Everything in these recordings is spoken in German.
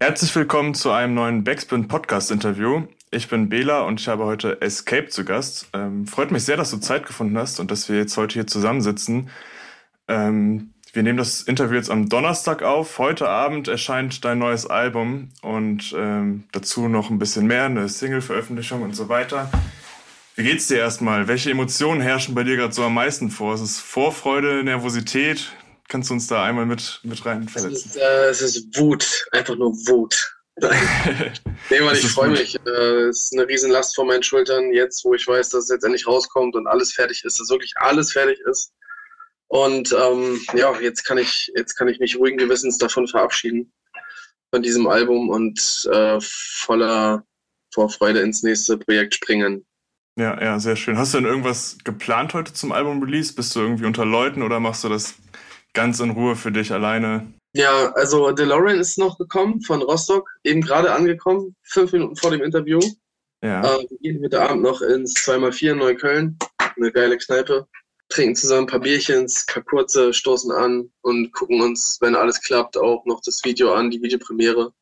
Herzlich willkommen zu einem neuen Backspin Podcast Interview. Ich bin Bela und ich habe heute Escape zu Gast. Ähm, freut mich sehr, dass du Zeit gefunden hast und dass wir jetzt heute hier zusammensitzen. Ähm, wir nehmen das Interview jetzt am Donnerstag auf. Heute Abend erscheint dein neues Album und ähm, dazu noch ein bisschen mehr, eine Single-Veröffentlichung und so weiter. Wie geht's dir erstmal? Welche Emotionen herrschen bei dir gerade so am meisten vor? Ist es Vorfreude, Nervosität? Kannst du uns da einmal mit, mit rein verletzen? Es ist, äh, es ist Wut, einfach nur Wut. nee, weil ich freue mich. Äh, es ist eine Riesenlast vor meinen Schultern, jetzt, wo ich weiß, dass es jetzt endlich rauskommt und alles fertig ist, dass wirklich alles fertig ist. Und ähm, ja, jetzt kann ich, jetzt kann ich mich ruhigen Gewissens davon verabschieden, von diesem Album und äh, voller Vorfreude ins nächste Projekt springen. Ja, ja, sehr schön. Hast du denn irgendwas geplant heute zum Album-Release? Bist du irgendwie unter Leuten oder machst du das ganz in Ruhe für dich alleine? Ja, also DeLorean ist noch gekommen von Rostock, eben gerade angekommen, fünf Minuten vor dem Interview. Ja. Äh, wir gehen heute Abend noch ins 2x4 in Neukölln, eine geile Kneipe, trinken zusammen ein paar Bierchens, kurze, stoßen an und gucken uns, wenn alles klappt, auch noch das Video an, die Videopremiere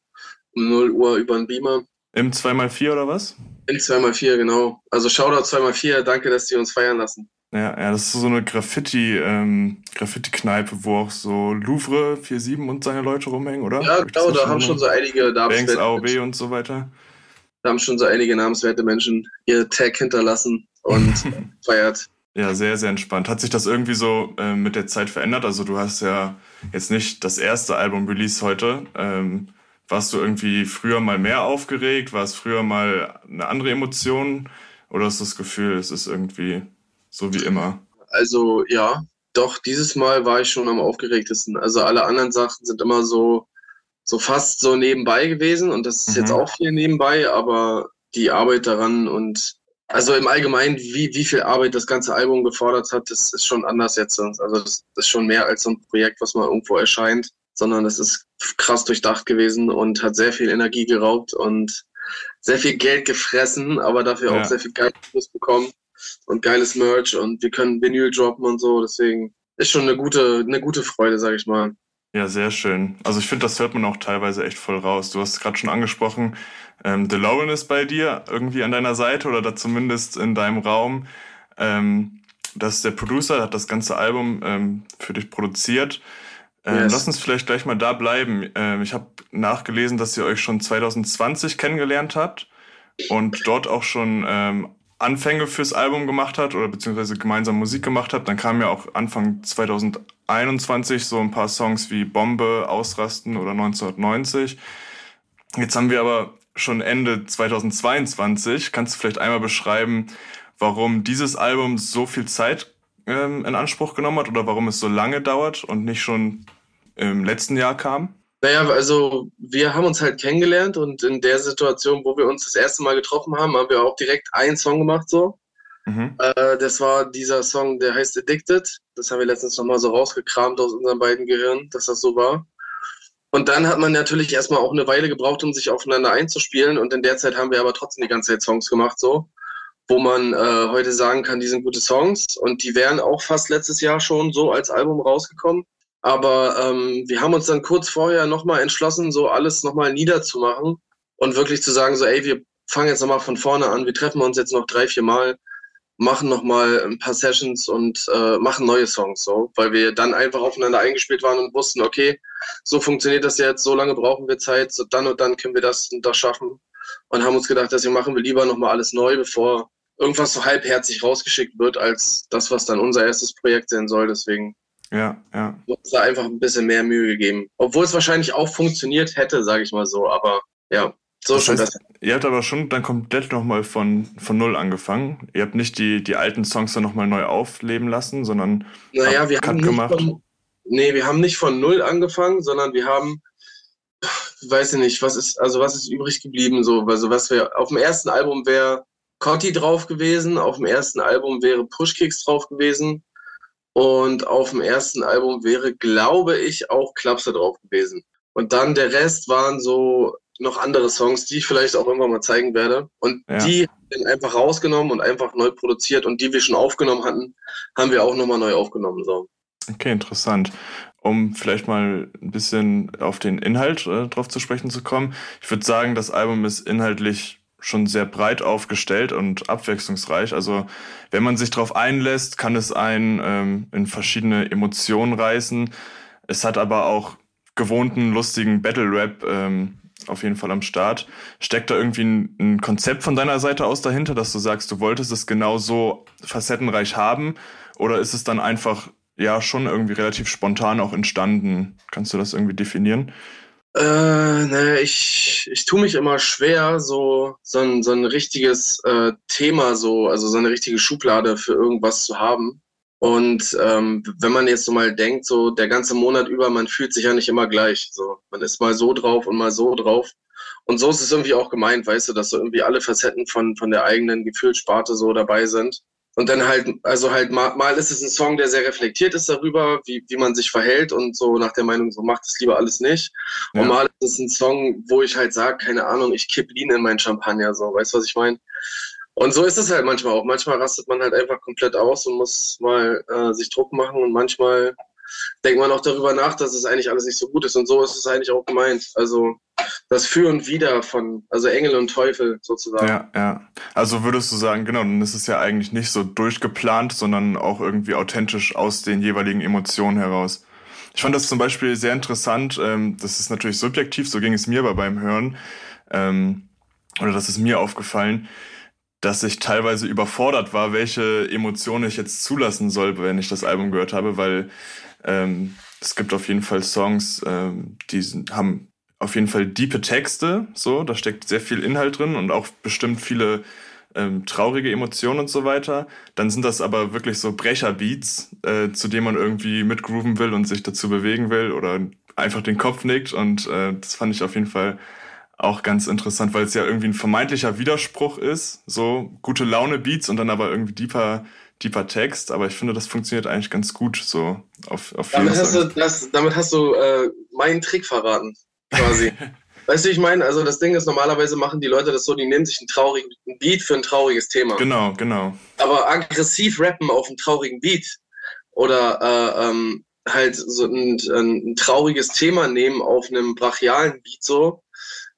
um 0 Uhr über den Beamer. Im 2x4 oder was? Im 2x4, genau. Also Shoutout 2x4, danke, dass die uns feiern lassen. Ja, ja, das ist so eine Graffiti, ähm, Graffiti-Kneipe, wo auch so Louvre 47 und seine Leute rumhängen, oder? Ja, genau, da haben schon so einige Banks, AOB und so weiter. Da haben schon so einige namenswerte Menschen ihr Tag hinterlassen und feiert. Ja, sehr, sehr entspannt. Hat sich das irgendwie so äh, mit der Zeit verändert? Also du hast ja jetzt nicht das erste Album-Release heute. Ähm, warst du irgendwie früher mal mehr aufgeregt? War es früher mal eine andere Emotion? Oder hast du das Gefühl, es ist irgendwie so wie immer. Also ja, doch, dieses Mal war ich schon am aufgeregtesten. Also alle anderen Sachen sind immer so, so fast so nebenbei gewesen und das ist mhm. jetzt auch viel nebenbei, aber die Arbeit daran und also im Allgemeinen, wie, wie viel Arbeit das ganze Album gefordert hat, das ist schon anders jetzt. Also das, ist schon mehr als so ein Projekt, was mal irgendwo erscheint, sondern es ist krass durchdacht gewesen und hat sehr viel Energie geraubt und sehr viel Geld gefressen, aber dafür ja. auch sehr viel Geld bekommen und geiles Merch und wir können Vinyl droppen und so. Deswegen ist schon eine gute, eine gute Freude, sag ich mal. Ja, sehr schön. Also ich finde, das hört man auch teilweise echt voll raus. Du hast es gerade schon angesprochen, ähm, DeLorean ist bei dir irgendwie an deiner Seite oder da zumindest in deinem Raum. Ähm, das ist der Producer, hat das ganze Album ähm, für dich produziert. Ähm, yes. Lass uns vielleicht gleich mal da bleiben. Ähm, ich habe nachgelesen, dass ihr euch schon 2020 kennengelernt habt und dort auch schon ähm, Anfänge fürs Album gemacht hat oder beziehungsweise gemeinsam Musik gemacht hat, dann kamen ja auch Anfang 2021 so ein paar Songs wie Bombe, Ausrasten oder 1990. Jetzt haben wir aber schon Ende 2022. Kannst du vielleicht einmal beschreiben, warum dieses Album so viel Zeit ähm, in Anspruch genommen hat oder warum es so lange dauert und nicht schon im letzten Jahr kam? Naja, also wir haben uns halt kennengelernt und in der Situation, wo wir uns das erste Mal getroffen haben, haben wir auch direkt einen Song gemacht so. Mhm. Äh, das war dieser Song, der heißt Addicted. Das haben wir letztens nochmal so rausgekramt aus unseren beiden Gehirnen, dass das so war. Und dann hat man natürlich erstmal auch eine Weile gebraucht, um sich aufeinander einzuspielen. Und in der Zeit haben wir aber trotzdem die ganze Zeit Songs gemacht, so, wo man äh, heute sagen kann, die sind gute Songs. Und die wären auch fast letztes Jahr schon so als Album rausgekommen. Aber ähm, wir haben uns dann kurz vorher nochmal entschlossen, so alles nochmal niederzumachen und wirklich zu sagen, so, ey, wir fangen jetzt nochmal von vorne an, wir treffen uns jetzt noch drei, vier Mal, machen nochmal ein paar Sessions und äh, machen neue Songs, so, weil wir dann einfach aufeinander eingespielt waren und wussten, okay, so funktioniert das jetzt, so lange brauchen wir Zeit, so dann und dann können wir das und das schaffen. Und haben uns gedacht, deswegen machen wir lieber nochmal alles neu, bevor irgendwas so halbherzig rausgeschickt wird, als das, was dann unser erstes Projekt sein soll, deswegen ja, ja. Uns da einfach ein bisschen mehr Mühe gegeben. Obwohl es wahrscheinlich auch funktioniert hätte, sage ich mal so. Aber ja, so das schon heißt, das. Ihr habt aber schon dann komplett nochmal von, von Null angefangen. Ihr habt nicht die, die alten Songs dann nochmal neu aufleben lassen, sondern naja, wir Cut haben gemacht. Von, nee, wir haben nicht von Null angefangen, sondern wir haben, weiß ich nicht, was ist, also was ist übrig geblieben so. Also was wir, auf dem ersten Album wäre Cotti drauf gewesen, auf dem ersten Album wäre Pushkicks drauf gewesen und auf dem ersten Album wäre, glaube ich, auch Klapse drauf gewesen. Und dann der Rest waren so noch andere Songs, die ich vielleicht auch irgendwann mal zeigen werde. Und ja. die sind einfach rausgenommen und einfach neu produziert. Und die wir schon aufgenommen hatten, haben wir auch nochmal neu aufgenommen. So. Okay, interessant. um vielleicht mal ein bisschen auf den Inhalt äh, drauf zu sprechen zu kommen. Ich würde sagen, das Album ist inhaltlich schon sehr breit aufgestellt und abwechslungsreich. Also wenn man sich darauf einlässt, kann es einen ähm, in verschiedene Emotionen reißen. Es hat aber auch gewohnten, lustigen Battle-Rap ähm, auf jeden Fall am Start. Steckt da irgendwie ein, ein, Konzept von deiner Seite aus dahinter, dass du sagst, du wolltest es genau so facettenreich haben? Oder ist es dann einfach ja schon irgendwie relativ spontan auch entstanden? Kannst du das irgendwie definieren? Äh, ne, ich, ich tue mich immer schwer, so, so, ein, so ein richtiges äh, Thema, so, also so eine richtige Schublade für irgendwas zu haben. Und ähm, wenn man jetzt so mal denkt, so der ganze Monat über, man fühlt sich ja nicht immer gleich. So, man ist mal so drauf und mal so drauf. Und so ist es irgendwie auch gemeint, weißt du, dass so irgendwie alle Facetten von, von der eigenen Gefühlssparte so dabei sind. Und dann halt, also halt mal, mal ist es ein Song, der sehr reflektiert ist darüber, wie, wie man sich verhält und so nach der Meinung, so macht es lieber alles nicht. Ja. Und mal ist es ein Song, wo ich halt sage, keine Ahnung, ich kipp Lean in mein Champagner, so, weißt du, was ich meine? Und so ist es halt manchmal auch. Manchmal rastet man halt einfach komplett aus und muss mal äh, sich Druck machen und manchmal denkt man auch darüber nach, dass es eigentlich alles nicht so gut ist. Und so ist es eigentlich auch gemeint. Also das Für und Wider von, also Engel und Teufel sozusagen. Ja, ja. Also würdest du sagen, genau, dann ist es ja eigentlich nicht so durchgeplant, sondern auch irgendwie authentisch aus den jeweiligen Emotionen heraus. Ich fand das zum Beispiel sehr interessant. Ähm, das ist natürlich subjektiv, so ging es mir aber beim Hören. Ähm, oder das ist mir aufgefallen dass ich teilweise überfordert war, welche Emotionen ich jetzt zulassen soll, wenn ich das Album gehört habe, weil ähm, es gibt auf jeden Fall Songs, ähm, die haben auf jeden Fall diepe Texte, so, da steckt sehr viel Inhalt drin und auch bestimmt viele ähm, traurige Emotionen und so weiter. Dann sind das aber wirklich so Brecherbeats, äh, zu denen man irgendwie mitgrooven will und sich dazu bewegen will oder einfach den Kopf nickt und äh, das fand ich auf jeden Fall auch ganz interessant, weil es ja irgendwie ein vermeintlicher Widerspruch ist, so gute Laune Beats und dann aber irgendwie deeper, deeper Text, aber ich finde, das funktioniert eigentlich ganz gut so auf, auf damit hast, du, das, damit hast du äh, meinen Trick verraten, quasi. weißt du, ich meine, also das Ding ist, normalerweise machen die Leute das so, die nehmen sich einen traurigen Beat für ein trauriges Thema. Genau, genau. Aber aggressiv rappen auf einen traurigen Beat oder äh, ähm, halt so ein, ein, trauriges Thema nehmen auf einem brachialen Beat so,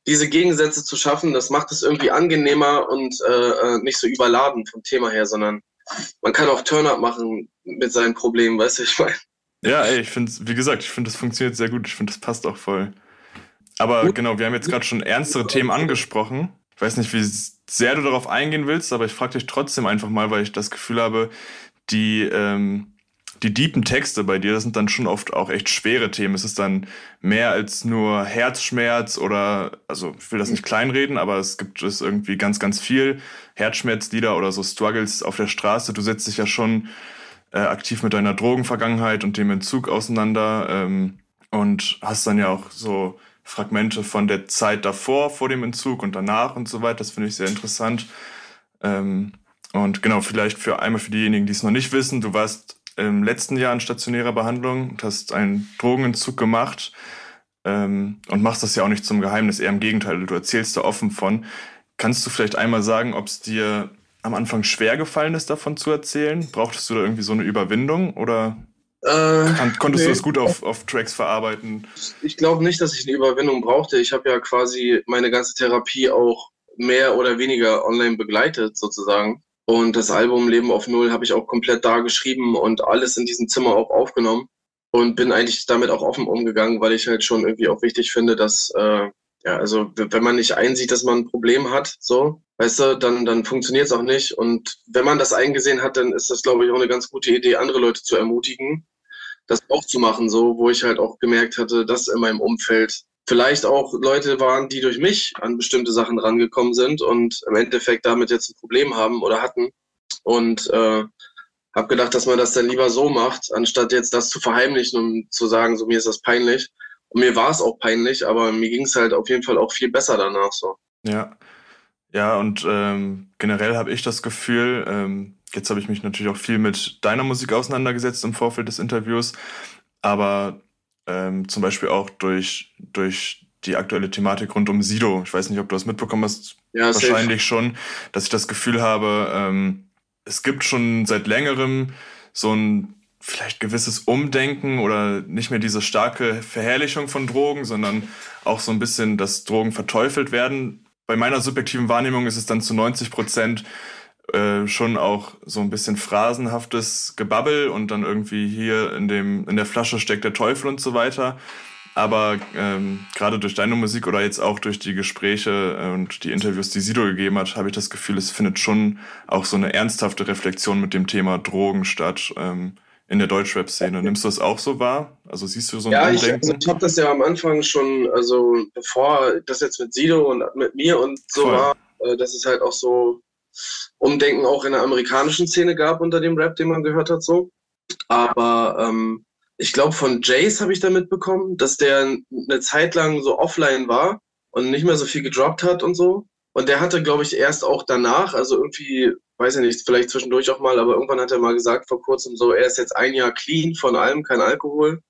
diese Gegensätze zu schaffen, das macht es irgendwie angenehmer und äh, äh, nicht so überladen vom Thema her, sondern man kann auch Turn-up machen mit seinen Problemen, weißt du, ich meine. Ja, ey, ich finde, wie gesagt, ich finde, das funktioniert sehr gut. Ich finde, das passt auch voll. Aber gut. genau, wir haben jetzt gerade schon ernstere Themen angesprochen. Ich weiß nicht, wie sehr du darauf eingehen willst, aber ich frage dich trotzdem einfach mal, weil ich das Gefühl habe, die ähm, die deepen Texte bei dir, das sind dann schon oft auch echt schwere Themen. Es ist dann mehr als nur Herzschmerz oder, also ich will das nicht kleinreden, aber es gibt es irgendwie ganz, ganz viel Herzschmerzlieder oder so Struggles auf der Straße. Du setzt dich ja schon äh, aktiv mit deiner Drogenvergangenheit und dem Entzug auseinander ähm, und hast dann ja auch so Fragmente von der Zeit davor, vor dem Entzug und danach und so weiter. Das finde ich sehr interessant. Ähm, und genau, vielleicht für einmal für diejenigen, die es noch nicht wissen, du warst im letzten Jahr in stationärer Behandlung hast einen Drogenentzug gemacht ähm, und machst das ja auch nicht zum Geheimnis, eher im Gegenteil, du erzählst da offen von. Kannst du vielleicht einmal sagen, ob es dir am Anfang schwer gefallen ist, davon zu erzählen? Brauchtest du da irgendwie so eine Überwindung oder äh, konntest nee. du das gut auf, auf Tracks verarbeiten? Ich glaube nicht, dass ich eine Überwindung brauchte. Ich habe ja quasi meine ganze Therapie auch mehr oder weniger online begleitet, sozusagen. Und das Album Leben auf Null habe ich auch komplett da geschrieben und alles in diesem Zimmer auch aufgenommen. Und bin eigentlich damit auch offen umgegangen, weil ich halt schon irgendwie auch wichtig finde, dass, äh, ja, also wenn man nicht einsieht, dass man ein Problem hat, so, weißt du, dann, dann funktioniert es auch nicht. Und wenn man das eingesehen hat, dann ist das, glaube ich, auch eine ganz gute Idee, andere Leute zu ermutigen, das auch zu machen, so, wo ich halt auch gemerkt hatte, dass in meinem Umfeld vielleicht auch Leute waren, die durch mich an bestimmte Sachen rangekommen sind und im Endeffekt damit jetzt ein Problem haben oder hatten. Und äh, habe gedacht, dass man das dann lieber so macht, anstatt jetzt das zu verheimlichen und zu sagen, so mir ist das peinlich. Und mir war es auch peinlich, aber mir ging es halt auf jeden Fall auch viel besser danach so. Ja. Ja, und ähm, generell habe ich das Gefühl, ähm, jetzt habe ich mich natürlich auch viel mit deiner Musik auseinandergesetzt im Vorfeld des Interviews, aber ähm, zum Beispiel auch durch, durch die aktuelle Thematik rund um Sido. Ich weiß nicht, ob du das mitbekommen hast. Ja, wahrscheinlich safe. schon, dass ich das Gefühl habe, ähm, es gibt schon seit längerem so ein vielleicht gewisses Umdenken oder nicht mehr diese starke Verherrlichung von Drogen, sondern auch so ein bisschen, dass Drogen verteufelt werden. Bei meiner subjektiven Wahrnehmung ist es dann zu 90 Prozent äh, schon auch so ein bisschen phrasenhaftes Gebabbel und dann irgendwie hier in dem in der Flasche steckt der Teufel und so weiter. Aber ähm, gerade durch deine Musik oder jetzt auch durch die Gespräche äh, und die Interviews, die Sido gegeben hat, habe ich das Gefühl, es findet schon auch so eine ernsthafte Reflexion mit dem Thema Drogen statt ähm, in der Deutschrap-Szene. Nimmst du das auch so wahr? Also siehst du so ein Ja, ich, also ich habe das ja am Anfang schon, also bevor das jetzt mit Sido und mit mir und so Voll. war, äh, dass es halt auch so Umdenken auch in der amerikanischen Szene gab unter dem Rap, den man gehört hat, so. Aber ähm, ich glaube, von Jace habe ich da mitbekommen, dass der eine Zeit lang so offline war und nicht mehr so viel gedroppt hat und so. Und der hatte, glaube ich, erst auch danach, also irgendwie, weiß ich nicht, vielleicht zwischendurch auch mal, aber irgendwann hat er mal gesagt vor kurzem so, er ist jetzt ein Jahr clean von allem, kein Alkohol,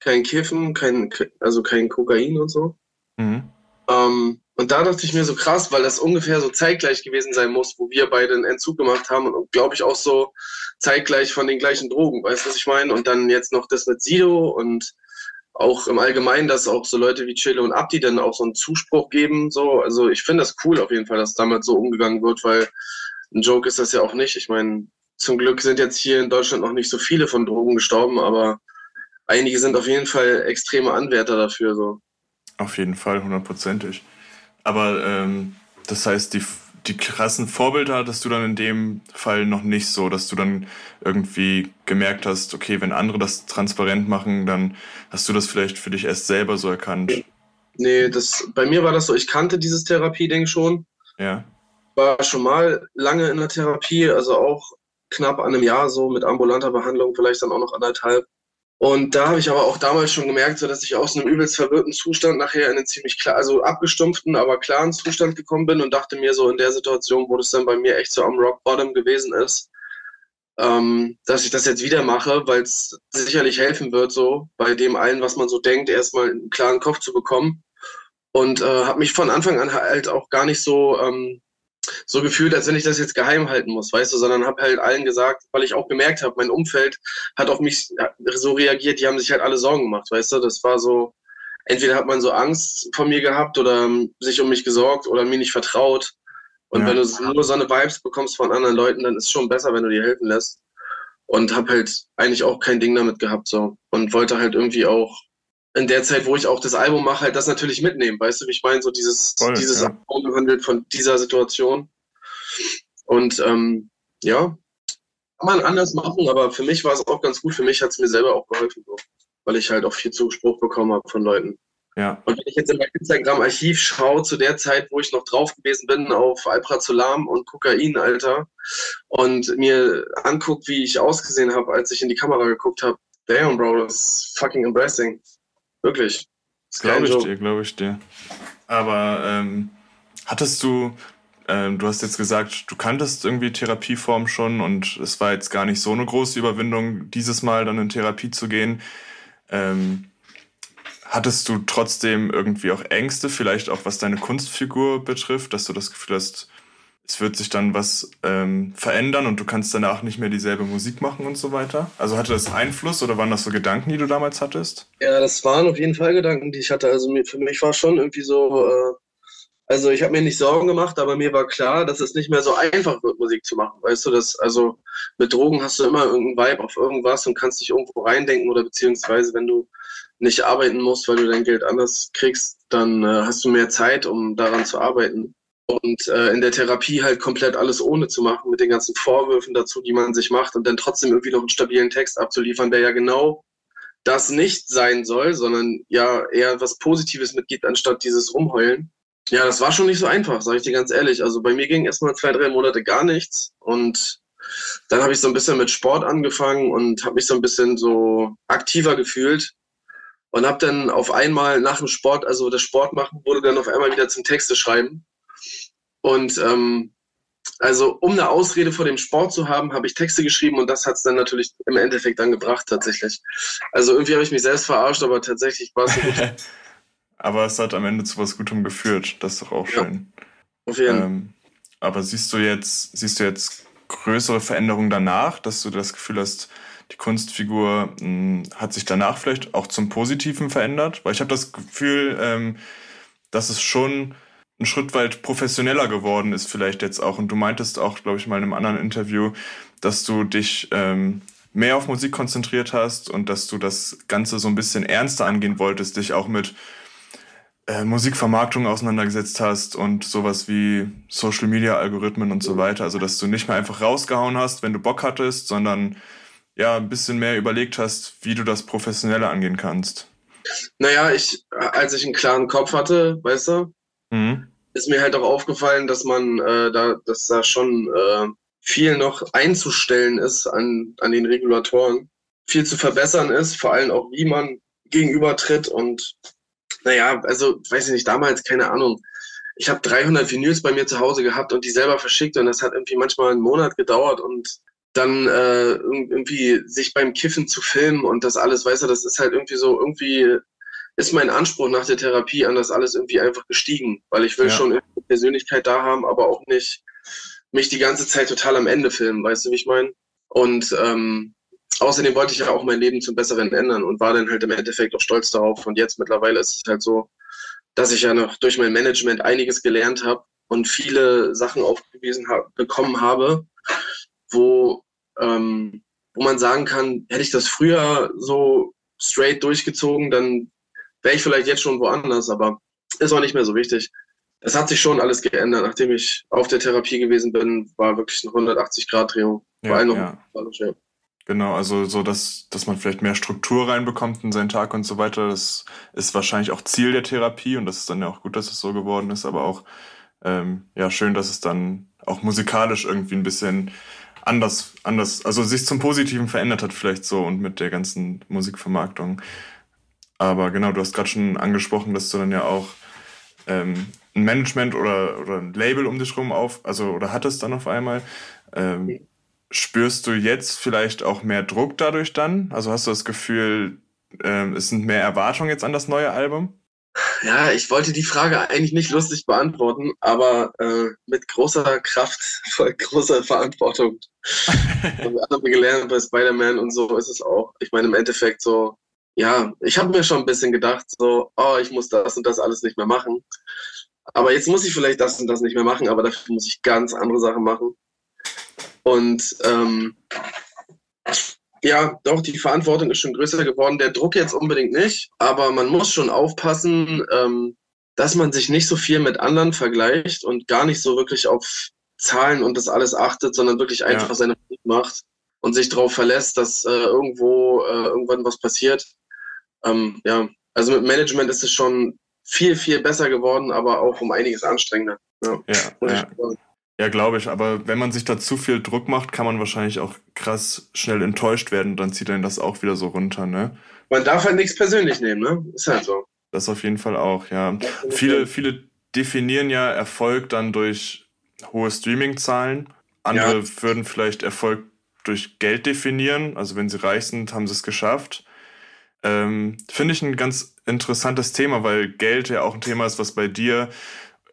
kein Kiffen, kein, also kein Kokain und so. Mhm. Ähm, und da dachte ich mir so krass, weil das ungefähr so zeitgleich gewesen sein muss, wo wir beide einen Entzug gemacht haben und glaube ich auch so zeitgleich von den gleichen Drogen, weißt du, was ich meine? Und dann jetzt noch das mit Sido und auch im Allgemeinen, dass auch so Leute wie Chile und Abdi dann auch so einen Zuspruch geben, so. Also ich finde das cool auf jeden Fall, dass damit so umgegangen wird, weil ein Joke ist das ja auch nicht. Ich meine, zum Glück sind jetzt hier in Deutschland noch nicht so viele von Drogen gestorben, aber einige sind auf jeden Fall extreme Anwärter dafür, so. Auf jeden Fall, hundertprozentig. Aber ähm, das heißt, die, die krassen Vorbilder hattest du dann in dem Fall noch nicht so, dass du dann irgendwie gemerkt hast, okay, wenn andere das transparent machen, dann hast du das vielleicht für dich erst selber so erkannt. Nee, das, bei mir war das so, ich kannte dieses Therapieding schon. Ja. War schon mal lange in der Therapie, also auch knapp an einem Jahr so mit ambulanter Behandlung, vielleicht dann auch noch anderthalb. Und da habe ich aber auch damals schon gemerkt, so dass ich aus einem übelst verwirrten Zustand nachher in einen ziemlich klar, also abgestumpften, aber klaren Zustand gekommen bin und dachte mir so in der Situation, wo das dann bei mir echt so am Rock Bottom gewesen ist, ähm, dass ich das jetzt wieder mache, weil es sicherlich helfen wird, so bei dem allen, was man so denkt, erstmal einen klaren Kopf zu bekommen. Und äh, habe mich von Anfang an halt auch gar nicht so ähm, so gefühlt, als wenn ich das jetzt geheim halten muss, weißt du, sondern habe halt allen gesagt, weil ich auch gemerkt habe, mein Umfeld hat auf mich so reagiert, die haben sich halt alle Sorgen gemacht, weißt du, das war so, entweder hat man so Angst vor mir gehabt oder sich um mich gesorgt oder mir nicht vertraut. Und ja. wenn du nur so eine Vibes bekommst von anderen Leuten, dann ist es schon besser, wenn du dir helfen lässt. Und habe halt eigentlich auch kein Ding damit gehabt so und wollte halt irgendwie auch in der Zeit, wo ich auch das Album mache, halt das natürlich mitnehmen. Weißt du, wie ich meine? So dieses, Voll, dieses ja. Album handelt von dieser Situation. Und ähm, ja, kann man anders machen, aber für mich war es auch ganz gut. Für mich hat es mir selber auch geholfen, so, weil ich halt auch viel Zuspruch bekommen habe von Leuten. Ja. Und wenn ich jetzt in mein Instagram-Archiv schaue, zu der Zeit, wo ich noch drauf gewesen bin auf Alprazolam und Kokain, Alter, und mir anguckt, wie ich ausgesehen habe, als ich in die Kamera geguckt habe, damn, Bro, das ist fucking embarrassing. Wirklich. Glaube ich dir, glaube ich dir. Aber ähm, hattest du, ähm, du hast jetzt gesagt, du kanntest irgendwie Therapieform schon und es war jetzt gar nicht so eine große Überwindung, dieses Mal dann in Therapie zu gehen. Ähm, hattest du trotzdem irgendwie auch Ängste, vielleicht auch was deine Kunstfigur betrifft, dass du das Gefühl hast, es wird sich dann was ähm, verändern und du kannst danach nicht mehr dieselbe Musik machen und so weiter? Also hatte das Einfluss oder waren das so Gedanken, die du damals hattest? Ja, das waren auf jeden Fall Gedanken, die ich hatte. Also für mich war schon irgendwie so, äh, also ich habe mir nicht Sorgen gemacht, aber mir war klar, dass es nicht mehr so einfach wird, Musik zu machen. Weißt du, das, also mit Drogen hast du immer irgendeinen Vibe auf irgendwas und kannst dich irgendwo reindenken oder beziehungsweise wenn du nicht arbeiten musst, weil du dein Geld anders kriegst, dann äh, hast du mehr Zeit, um daran zu arbeiten und äh, in der Therapie halt komplett alles ohne zu machen, mit den ganzen Vorwürfen dazu, die man sich macht und dann trotzdem irgendwie noch einen stabilen Text abzuliefern, der ja genau das nicht sein soll, sondern ja eher was Positives mitgibt, anstatt dieses Rumheulen. Ja, das war schon nicht so einfach, sage ich dir ganz ehrlich. Also bei mir ging erstmal zwei, drei Monate gar nichts und dann habe ich so ein bisschen mit Sport angefangen und habe mich so ein bisschen so aktiver gefühlt und habe dann auf einmal nach dem Sport, also das Sport machen, wurde dann auf einmal wieder zum Texte schreiben und ähm, also um eine Ausrede vor dem Sport zu haben, habe ich Texte geschrieben und das hat es dann natürlich im Endeffekt dann gebracht tatsächlich. Also irgendwie habe ich mich selbst verarscht, aber tatsächlich war es so gut. aber es hat am Ende zu was Gutem geführt. Das ist doch auch ja. schön. Auf jeden Fall. Ähm, aber siehst du jetzt, siehst du jetzt größere Veränderungen danach, dass du das Gefühl hast, die Kunstfigur mh, hm, hat sich danach vielleicht auch zum Positiven verändert? Weil ich habe das Gefühl, ähm, dass es schon ein Schritt weit professioneller geworden ist, vielleicht jetzt auch. Und du meintest auch, glaube ich, mal in einem anderen Interview, dass du dich ähm, mehr auf Musik konzentriert hast und dass du das Ganze so ein bisschen ernster angehen wolltest, dich auch mit äh, Musikvermarktung auseinandergesetzt hast und sowas wie Social Media Algorithmen und so weiter. Also dass du nicht mehr einfach rausgehauen hast, wenn du Bock hattest, sondern ja ein bisschen mehr überlegt hast, wie du das professioneller angehen kannst. Naja, ich, als ich einen klaren Kopf hatte, weißt du, mhm. ist mir halt auch aufgefallen, dass man äh, da, dass da schon äh, viel noch einzustellen ist an, an den Regulatoren, viel zu verbessern ist, vor allem auch wie man gegenübertritt und naja, also weiß ich nicht, damals, keine Ahnung. Ich habe 300 Vinyls bei mir zu Hause gehabt und die selber verschickt und das hat irgendwie manchmal einen Monat gedauert und dann äh, irgendwie sich beim Kiffen zu filmen und das alles, weißt du, das ist halt irgendwie so, irgendwie ist mein Anspruch nach der Therapie an das alles irgendwie einfach gestiegen, weil ich will ja. schon eine Persönlichkeit da haben, aber auch nicht mich die ganze Zeit total am Ende filmen, weißt du, wie ich meine? Und ähm, außerdem wollte ich ja auch mein Leben zum Besseren ändern und war dann halt im Endeffekt auch stolz darauf. Und jetzt mittlerweile ist es halt so, dass ich ja noch durch mein Management einiges gelernt habe und viele Sachen aufgewiesen hab, bekommen habe, wo, ähm, wo man sagen kann, hätte ich das früher so straight durchgezogen, dann wäre ich vielleicht jetzt schon woanders, aber ist auch nicht mehr so wichtig. Es hat sich schon alles geändert. Nachdem ich auf der Therapie gewesen bin, war wirklich eine 180-Grad-Drehung. Ja, ja. Genau, also so, dass, dass man vielleicht mehr Struktur reinbekommt in seinen Tag und so weiter. Das ist wahrscheinlich auch Ziel der Therapie und das ist dann ja auch gut, dass es so geworden ist, aber auch ähm, ja schön, dass es dann auch musikalisch irgendwie ein bisschen anders, anders, also sich zum Positiven verändert hat, vielleicht so und mit der ganzen Musikvermarktung. Aber genau, du hast gerade schon angesprochen, dass du dann ja auch ähm, ein Management oder, oder ein Label um dich rum auf, also oder hattest dann auf einmal. Ähm, spürst du jetzt vielleicht auch mehr Druck dadurch dann? Also hast du das Gefühl, ähm, es sind mehr Erwartungen jetzt an das neue Album? Ja, ich wollte die Frage eigentlich nicht lustig beantworten, aber äh, mit großer Kraft folgt großer Verantwortung. haben wir gelernt bei Spider-Man und so ist es auch. Ich meine, im Endeffekt so, ja, ich habe mir schon ein bisschen gedacht, so, oh, ich muss das und das alles nicht mehr machen. Aber jetzt muss ich vielleicht das und das nicht mehr machen, aber dafür muss ich ganz andere Sachen machen. Und ähm, ja, doch, die Verantwortung ist schon größer geworden. Der Druck jetzt unbedingt nicht, aber man muss schon aufpassen, ähm, dass man sich nicht so viel mit anderen vergleicht und gar nicht so wirklich auf Zahlen und das alles achtet, sondern wirklich einfach ja. seine Musik macht und sich darauf verlässt, dass äh, irgendwo äh, irgendwann was passiert. Ähm, ja, also mit Management ist es schon viel, viel besser geworden, aber auch um einiges anstrengender. Ja, ja, ja. Ja, glaube ich. Aber wenn man sich da zu viel Druck macht, kann man wahrscheinlich auch krass schnell enttäuscht werden. Dann zieht einen das auch wieder so runter, ne? Man darf halt nichts persönlich nehmen, ne? Ist halt so. Das auf jeden Fall auch, ja. Viele, viele definieren ja Erfolg dann durch hohe Streaming-Zahlen. Andere ja. würden vielleicht Erfolg durch Geld definieren. Also wenn sie reich sind, haben sie es geschafft. Ähm, Finde ich ein ganz interessantes Thema, weil Geld ja auch ein Thema ist, was bei dir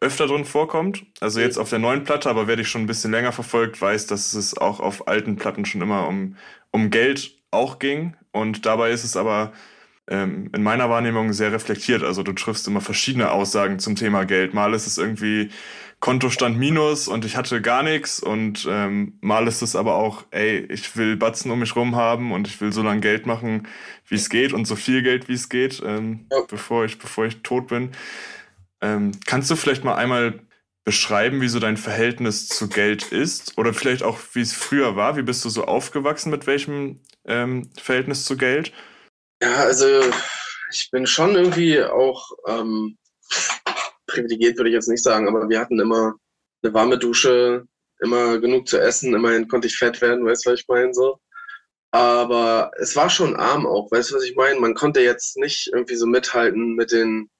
öfter drin vorkommt. Also jetzt auf der neuen Platte, aber wer dich schon ein bisschen länger verfolgt, weiß, dass es auch auf alten Platten schon immer um, um Geld auch ging. Und dabei ist es aber ähm, in meiner Wahrnehmung sehr reflektiert. Also du triffst immer verschiedene Aussagen zum Thema Geld. Mal ist es irgendwie Kontostand minus und ich hatte gar nichts und ähm, mal ist es aber auch, ey, ich will Batzen um mich rum haben und ich will so lange Geld machen, wie es geht und so viel Geld, wie es geht, ähm, ja. bevor ich bevor ich tot bin. Ähm, kannst du vielleicht mal einmal beschreiben, wie so dein Verhältnis zu Geld ist? Oder vielleicht auch, wie es früher war? Wie bist du so aufgewachsen mit welchem ähm, Verhältnis zu Geld? Ja, also ich bin schon irgendwie auch ähm, privilegiert, würde ich jetzt nicht sagen, aber wir hatten immer eine warme Dusche, immer genug zu essen, immerhin konnte ich fett werden, weißt du, was ich meine so. Aber es war schon arm auch, weißt du, was ich meine? Man konnte jetzt nicht irgendwie so mithalten mit den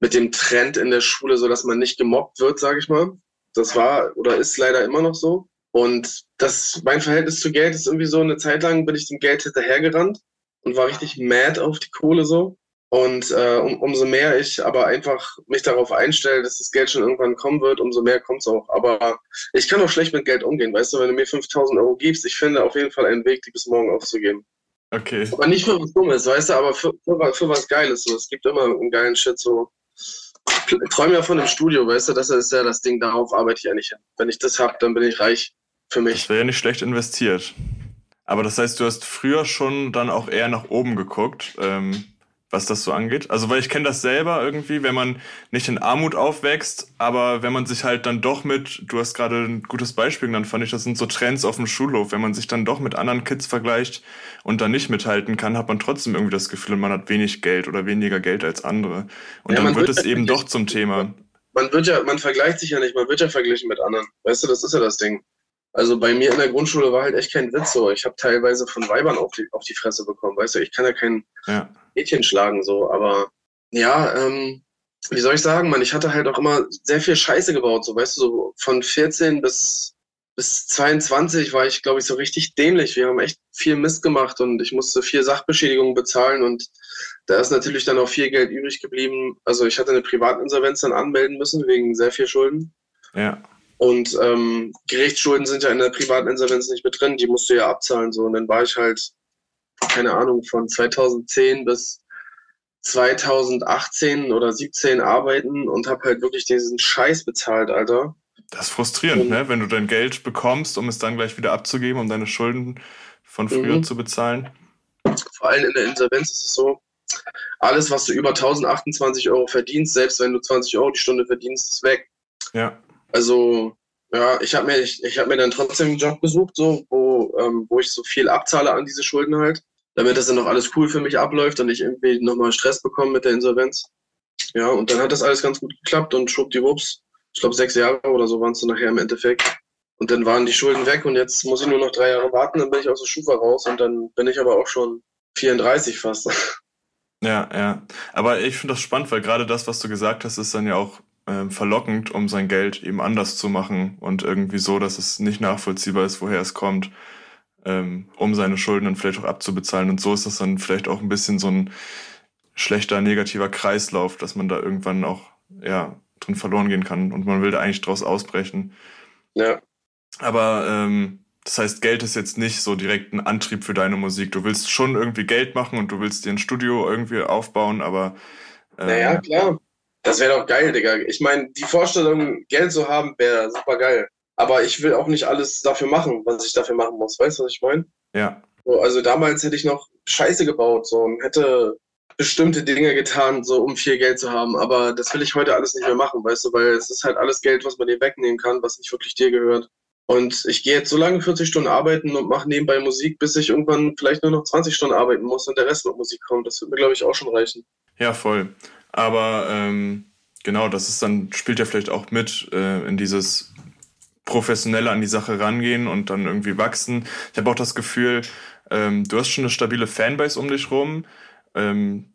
mit dem Trend in der Schule, so dass man nicht gemobbt wird, sage ich mal. Das war oder ist leider immer noch so. Und das, mein Verhältnis zu Geld ist irgendwie so, eine Zeit lang bin ich dem Geld hinterhergerannt und war richtig mad auf die Kohle so. Und äh, um, umso mehr ich aber einfach mich darauf einstelle, dass das Geld schon irgendwann kommen wird, umso mehr kommt es auch. Aber ich kann auch schlecht mit Geld umgehen, weißt du, wenn du mir 5000 Euro gibst, ich finde auf jeden Fall einen Weg, die bis morgen aufzugeben. Okay. Aber nicht für was Dummes, weißt du, aber für, für, für was Geiles. So. Es gibt immer einen geilen Shit so. Ich träume ja von einem Studio, weißt du, das ist ja das Ding, darauf arbeite ich ja nicht hin. Wenn ich das habe, dann bin ich reich für mich. Das wäre ja nicht schlecht investiert. Aber das heißt, du hast früher schon dann auch eher nach oben geguckt. Ähm, was das so angeht. Also, weil ich kenne das selber irgendwie, wenn man nicht in Armut aufwächst, aber wenn man sich halt dann doch mit, du hast gerade ein gutes Beispiel genannt, fand ich, das sind so Trends auf dem Schulhof, wenn man sich dann doch mit anderen Kids vergleicht und dann nicht mithalten kann, hat man trotzdem irgendwie das Gefühl, man hat wenig Geld oder weniger Geld als andere. Und ja, dann wird, wird es eben doch zum Thema. Man wird ja, man vergleicht sich ja nicht, man wird ja verglichen mit anderen. Weißt du, das ist ja das Ding. Also bei mir in der Grundschule war halt echt kein Witz so. Ich habe teilweise von Weibern auf die, auf die Fresse bekommen. Weißt du, ich kann ja kein ja. Mädchen schlagen so, aber ja, ähm, wie soll ich sagen, man, ich hatte halt auch immer sehr viel Scheiße gebaut, so weißt du, so von 14 bis, bis 22 war ich, glaube ich, so richtig dämlich. Wir haben echt viel Mist gemacht und ich musste vier Sachbeschädigungen bezahlen und da ist natürlich dann auch viel Geld übrig geblieben. Also ich hatte eine Privatinsolvenz dann anmelden müssen wegen sehr viel Schulden. Ja. Und ähm, Gerichtsschulden sind ja in der privaten Insolvenz nicht mit drin, die musst du ja abzahlen. So. Und dann war ich halt, keine Ahnung, von 2010 bis 2018 oder 17 arbeiten und habe halt wirklich diesen Scheiß bezahlt, Alter. Das ist frustrierend, und, ne? Wenn du dein Geld bekommst, um es dann gleich wieder abzugeben, um deine Schulden von früher mhm. zu bezahlen. Vor allem in der Insolvenz ist es so, alles, was du über 1028 Euro verdienst, selbst wenn du 20 Euro die Stunde verdienst, ist weg. Ja. Also, ja, ich habe mir, ich, ich hab mir dann trotzdem einen Job gesucht, so, wo, ähm, wo ich so viel abzahle an diese Schulden halt, damit das dann noch alles cool für mich abläuft und ich irgendwie nochmal Stress bekomme mit der Insolvenz. Ja, und dann hat das alles ganz gut geklappt und schwuppdiwupps, ich glaube sechs Jahre oder so waren es dann nachher im Endeffekt. Und dann waren die Schulden weg und jetzt muss ich nur noch drei Jahre warten, dann bin ich aus der Schufa raus und dann bin ich aber auch schon 34 fast. Ja, ja. Aber ich finde das spannend, weil gerade das, was du gesagt hast, ist dann ja auch äh, verlockend, um sein Geld eben anders zu machen und irgendwie so, dass es nicht nachvollziehbar ist, woher es kommt, ähm, um seine Schulden dann vielleicht auch abzubezahlen. Und so ist das dann vielleicht auch ein bisschen so ein schlechter, negativer Kreislauf, dass man da irgendwann auch ja, drin verloren gehen kann und man will da eigentlich draus ausbrechen. Ja. Aber ähm, das heißt, Geld ist jetzt nicht so direkt ein Antrieb für deine Musik. Du willst schon irgendwie Geld machen und du willst dir ein Studio irgendwie aufbauen, aber. Äh, naja, klar. Das wäre doch geil, Digga. Ich meine, die Vorstellung, Geld zu haben, wäre super geil. Aber ich will auch nicht alles dafür machen, was ich dafür machen muss. Weißt du, was ich meine? Ja. So, also damals hätte ich noch Scheiße gebaut so, und hätte bestimmte Dinge getan, so um viel Geld zu haben. Aber das will ich heute alles nicht mehr machen, weißt du, weil es ist halt alles Geld, was man dir wegnehmen kann, was nicht wirklich dir gehört. Und ich gehe jetzt so lange 40 Stunden arbeiten und mache nebenbei Musik, bis ich irgendwann vielleicht nur noch 20 Stunden arbeiten muss und der Rest mit Musik kommt. Das wird mir, glaube ich, auch schon reichen. Ja, voll. Aber ähm, genau, das ist dann, spielt ja vielleicht auch mit äh, in dieses professionelle an die Sache rangehen und dann irgendwie wachsen. Ich habe auch das Gefühl, ähm, du hast schon eine stabile Fanbase um dich rum. Ähm,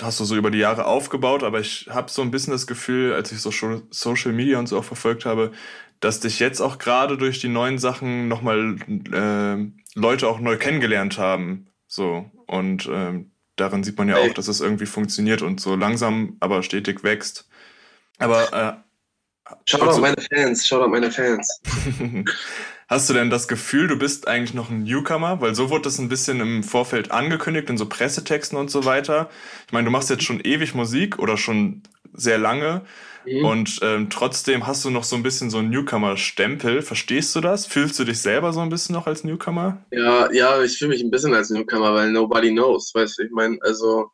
hast du so über die Jahre aufgebaut, aber ich habe so ein bisschen das Gefühl, als ich so Social Media und so auch verfolgt habe, dass dich jetzt auch gerade durch die neuen Sachen nochmal äh, Leute auch neu kennengelernt haben. So. Und ähm, daran sieht man ja auch, dass es irgendwie funktioniert und so langsam, aber stetig wächst. Aber äh, Schaut auf meine Fans, schaut auf meine Fans. Hast du denn das Gefühl, du bist eigentlich noch ein Newcomer? Weil so wurde das ein bisschen im Vorfeld angekündigt, in so Pressetexten und so weiter. Ich meine, du machst jetzt schon ewig Musik oder schon sehr lange. Mhm. Und ähm, trotzdem hast du noch so ein bisschen so einen Newcomer-Stempel. Verstehst du das? Fühlst du dich selber so ein bisschen noch als Newcomer? Ja, ja, ich fühle mich ein bisschen als Newcomer, weil nobody knows. Weißt du, ich meine, also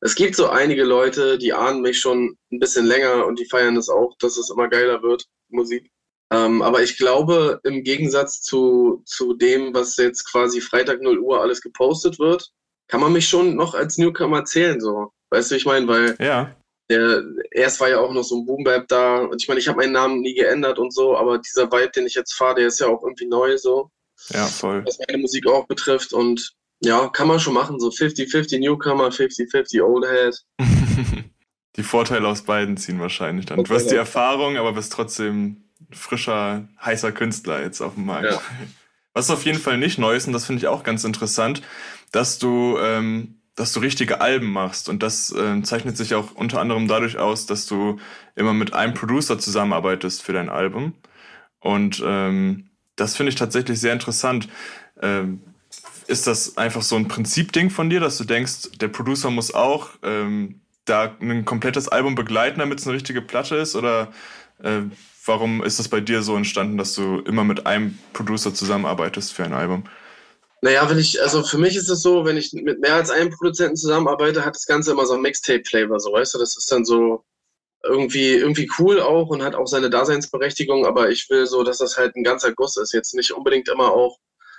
es gibt so einige Leute, die ahnen mich schon ein bisschen länger und die feiern das auch, dass es immer geiler wird, Musik. Ähm, aber ich glaube, im Gegensatz zu, zu dem, was jetzt quasi Freitag 0 Uhr alles gepostet wird, kann man mich schon noch als Newcomer zählen, so. Weißt du, ich meine, weil ja. Der, erst war ja auch noch so ein Boom-Bap da und ich meine, ich habe meinen Namen nie geändert und so, aber dieser Vibe, den ich jetzt fahre, der ist ja auch irgendwie neu so. Ja, voll. Was meine Musik auch betrifft und ja, kann man schon machen, so 50-50 Newcomer, 50-50 Old Head. die Vorteile aus beiden ziehen wahrscheinlich dann. Du hast die Erfahrung, aber bist trotzdem frischer, heißer Künstler jetzt auf dem Markt. Ja. Was auf jeden Fall nicht neu ist, und das finde ich auch ganz interessant, dass du ähm, dass du richtige Alben machst. Und das äh, zeichnet sich auch unter anderem dadurch aus, dass du immer mit einem Producer zusammenarbeitest für dein Album. Und ähm, das finde ich tatsächlich sehr interessant. Ähm, ist das einfach so ein Prinzipding von dir, dass du denkst, der Producer muss auch ähm, da ein komplettes Album begleiten, damit es eine richtige Platte ist? Oder äh, warum ist das bei dir so entstanden, dass du immer mit einem Producer zusammenarbeitest für ein Album? Naja, wenn ich, also für mich ist es so, wenn ich mit mehr als einem Produzenten zusammenarbeite, hat das Ganze immer so ein Mixtape-Flavor, so weißt du, das ist dann so irgendwie, irgendwie cool auch und hat auch seine Daseinsberechtigung, aber ich will so, dass das halt ein ganzer Guss ist. Jetzt nicht unbedingt immer auch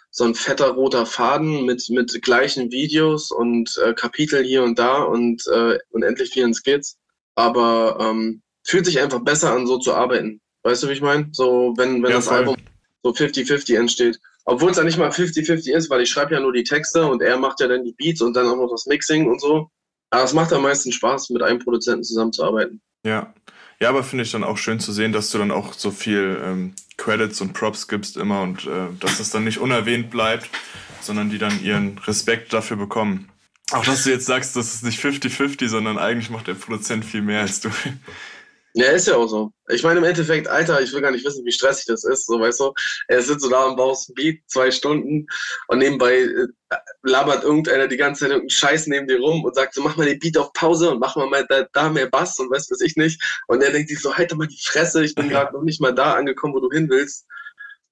so ein fetter roter Faden mit, mit gleichen Videos und äh, Kapitel hier und da und äh, unendlich vielen Skits. Aber ähm, fühlt sich einfach besser an, so zu arbeiten. Weißt du, wie ich meine? So, wenn, wenn ja, das voll. Album so 50-50 entsteht. Obwohl es ja nicht mal 50-50 ist, weil ich schreibe ja nur die Texte und er macht ja dann die Beats und dann auch noch das Mixing und so. Aber es macht am meisten Spaß, mit einem Produzenten zusammenzuarbeiten. Ja. Ja, aber finde ich dann auch schön zu sehen, dass du dann auch so viel ähm, Credits und Props gibst immer und äh, dass es dann nicht unerwähnt bleibt, sondern die dann ihren Respekt dafür bekommen. Auch dass du jetzt sagst, das ist nicht 50-50, sondern eigentlich macht der Produzent viel mehr als du. Ja, ist ja auch so. Ich meine, im Endeffekt, Alter, ich will gar nicht wissen, wie stressig das ist, so, weißt du. Er sitzt so da und baust ein Beat, zwei Stunden und nebenbei äh, labert irgendeiner die ganze Zeit irgendeinen Scheiß neben dir rum und sagt so, mach mal den Beat auf Pause und mach mal, mal da, da mehr Bass und weißt was ich nicht. Und er denkt sich so, halt doch mal die Fresse, ich bin gerade noch nicht mal da angekommen, wo du hin willst.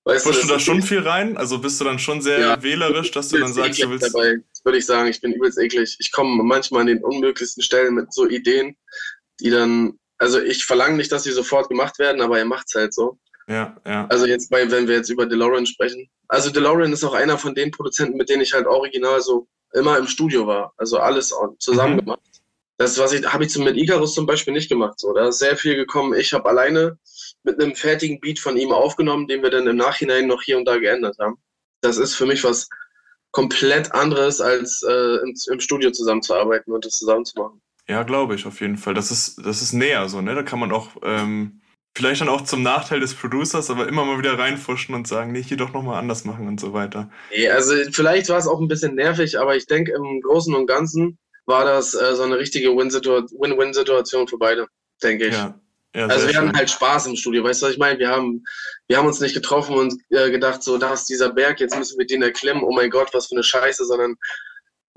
Weißt Pushst du, da schon viel rein? Also bist du dann schon sehr ja, wählerisch, dass du dann sagst, du willst. Dabei, würde ich sagen, ich bin übelst eklig. Ich komme manchmal an den unmöglichsten Stellen mit so Ideen, die dann also ich verlange nicht, dass sie sofort gemacht werden, aber er macht es halt so. Ja, ja. Also jetzt bei, wenn wir jetzt über DeLorean sprechen. Also DeLorean ist auch einer von den Produzenten, mit denen ich halt original so immer im Studio war. Also alles zusammen mhm. gemacht. Das was ich habe ich mit Icarus zum Beispiel nicht gemacht. So, da ist sehr viel gekommen. Ich habe alleine mit einem fertigen Beat von ihm aufgenommen, den wir dann im Nachhinein noch hier und da geändert haben. Das ist für mich was komplett anderes, als äh, im, im Studio zusammenzuarbeiten und das zusammenzumachen. Ja, glaube ich auf jeden Fall. Das ist, das ist näher so, ne? Da kann man auch ähm, vielleicht dann auch zum Nachteil des Producers, aber immer mal wieder reinfuschen und sagen, nee, hier doch nochmal anders machen und so weiter. Nee, also vielleicht war es auch ein bisschen nervig, aber ich denke, im Großen und Ganzen war das äh, so eine richtige Win-Win-Situation für beide, denke ich. Ja. Ja, also wir schön. hatten halt Spaß im Studio, weißt du, was ich meine? Wir haben, wir haben uns nicht getroffen und äh, gedacht, so, da ist dieser Berg, jetzt müssen wir den erklimmen, oh mein Gott, was für eine Scheiße, sondern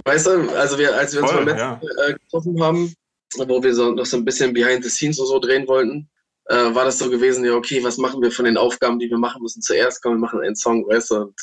Weißt du, also wir, als wir uns Voll, beim letzten ja. äh, getroffen haben, wo wir so, noch so ein bisschen behind the scenes und so drehen wollten, äh, war das so gewesen, ja, okay, was machen wir von den Aufgaben, die wir machen müssen? Zuerst kommen wir machen einen Song, weißt du? Und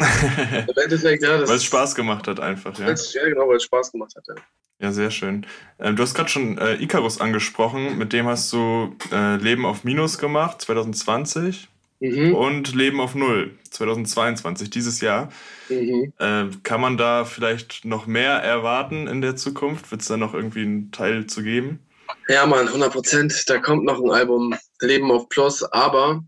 Im Endeffekt, ja. weil es Spaß gemacht hat, einfach, ja. Ja, genau, weil es Spaß gemacht hat, ja. Ja, sehr schön. Ähm, du hast gerade schon äh, Icarus angesprochen, mit dem hast du äh, Leben auf Minus gemacht, 2020. Mhm. Und Leben auf Null, 2022, dieses Jahr. Mhm. Äh, kann man da vielleicht noch mehr erwarten in der Zukunft? Wird es da noch irgendwie einen Teil zu geben? Ja, Mann, 100 Prozent. Da kommt noch ein Album, Leben auf Plus. Aber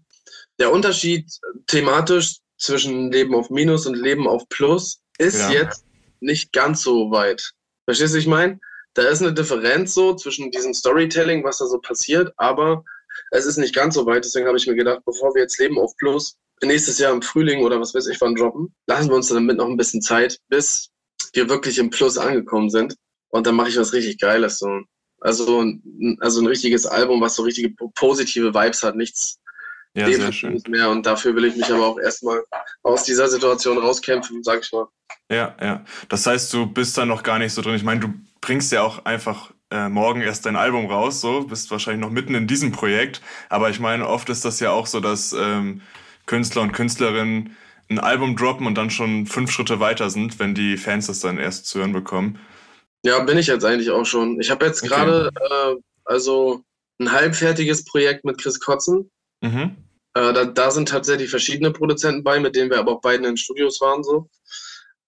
der Unterschied thematisch zwischen Leben auf Minus und Leben auf Plus ist ja. jetzt nicht ganz so weit. Verstehst du, ich meine? Da ist eine Differenz so zwischen diesem Storytelling, was da so passiert, aber es ist nicht ganz so weit. Deswegen habe ich mir gedacht, bevor wir jetzt Leben auf Plus nächstes Jahr im Frühling oder was weiß ich wann droppen, lassen wir uns damit noch ein bisschen Zeit, bis wir wirklich im Plus angekommen sind. Und dann mache ich was richtig Geiles. So. Also, also ein richtiges Album, was so richtige positive Vibes hat, nichts ja, sehr schön. mehr. Und dafür will ich mich aber auch erstmal aus dieser Situation rauskämpfen, sag ich mal. Ja, ja. Das heißt, du bist da noch gar nicht so drin. Ich meine, du bringst ja auch einfach äh, morgen erst dein Album raus, so, bist wahrscheinlich noch mitten in diesem Projekt. Aber ich meine, oft ist das ja auch so, dass ähm, Künstler und Künstlerinnen ein Album droppen und dann schon fünf Schritte weiter sind, wenn die Fans das dann erst zu hören bekommen. Ja, bin ich jetzt eigentlich auch schon. Ich habe jetzt okay. gerade äh, also ein halbfertiges Projekt mit Chris Kotzen. Mhm. Äh, da, da, sind tatsächlich verschiedene Produzenten bei, mit denen wir aber auch beiden in Studios waren so.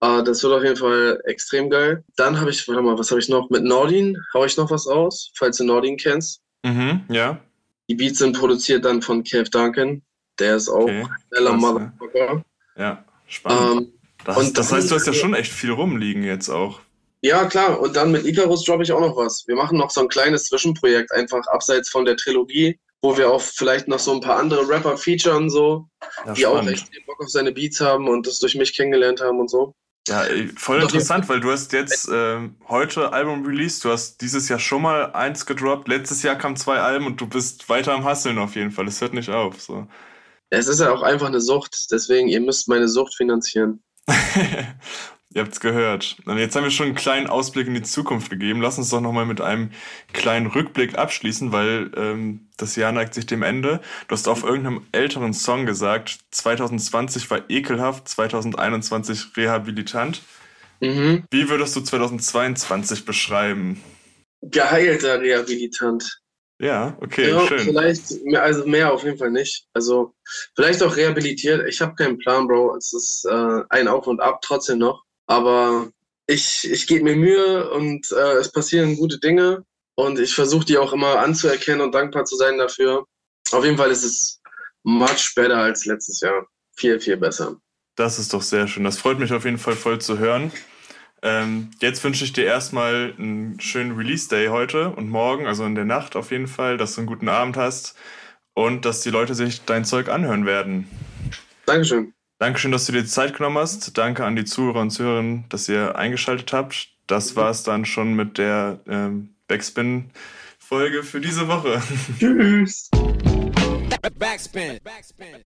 Uh, das wird auf jeden Fall extrem geil. Dann habe ich, warte mal, was habe ich noch? Mit Nordin haue ich noch was raus, falls du Nordin kennst. Mhm, ja. Die Beats sind produziert dann von Kev Duncan. Der ist auch okay, schneller Motherfucker. Ja, spannend. Ähm, das, und das heißt, du hast ja schon echt viel rumliegen jetzt auch. Ja, klar. Und dann mit Icarus droppe ich auch noch was. Wir machen noch so ein kleines Zwischenprojekt, einfach abseits von der Trilogie, wo wir auch vielleicht noch so ein paar andere Rapper featuren, so, ja, die spannend. auch extrem Bock auf seine Beats haben und das durch mich kennengelernt haben und so. Ja, voll interessant, weil du hast jetzt äh, heute Album released, du hast dieses Jahr schon mal eins gedroppt, letztes Jahr kamen zwei Alben und du bist weiter am Hasseln auf jeden Fall. Es hört nicht auf. So. Es ist ja auch einfach eine Sucht, deswegen, ihr müsst meine Sucht finanzieren. Ihr habt's gehört. Und jetzt haben wir schon einen kleinen Ausblick in die Zukunft gegeben. Lass uns doch nochmal mit einem kleinen Rückblick abschließen, weil ähm, das Jahr neigt sich dem Ende. Du hast auf irgendeinem älteren Song gesagt, 2020 war ekelhaft, 2021 rehabilitant. Mhm. Wie würdest du 2022 beschreiben? Geheilter Rehabilitant. Ja, okay, ja, schön. Vielleicht, also mehr auf jeden Fall nicht. Also vielleicht auch rehabilitiert. Ich habe keinen Plan, Bro. Es ist äh, ein Auf und Ab trotzdem noch. Aber ich, ich gebe mir Mühe und äh, es passieren gute Dinge und ich versuche die auch immer anzuerkennen und dankbar zu sein dafür. Auf jeden Fall ist es much better als letztes Jahr. Viel, viel besser. Das ist doch sehr schön. Das freut mich auf jeden Fall voll zu hören. Ähm, jetzt wünsche ich dir erstmal einen schönen Release-Day heute und morgen, also in der Nacht auf jeden Fall, dass du einen guten Abend hast und dass die Leute sich dein Zeug anhören werden. Dankeschön. Dankeschön, dass du dir die Zeit genommen hast. Danke an die Zuhörer und Zuhörerinnen, dass ihr eingeschaltet habt. Das war es dann schon mit der ähm, Backspin-Folge für diese Woche. Tschüss. Backspin. Backspin.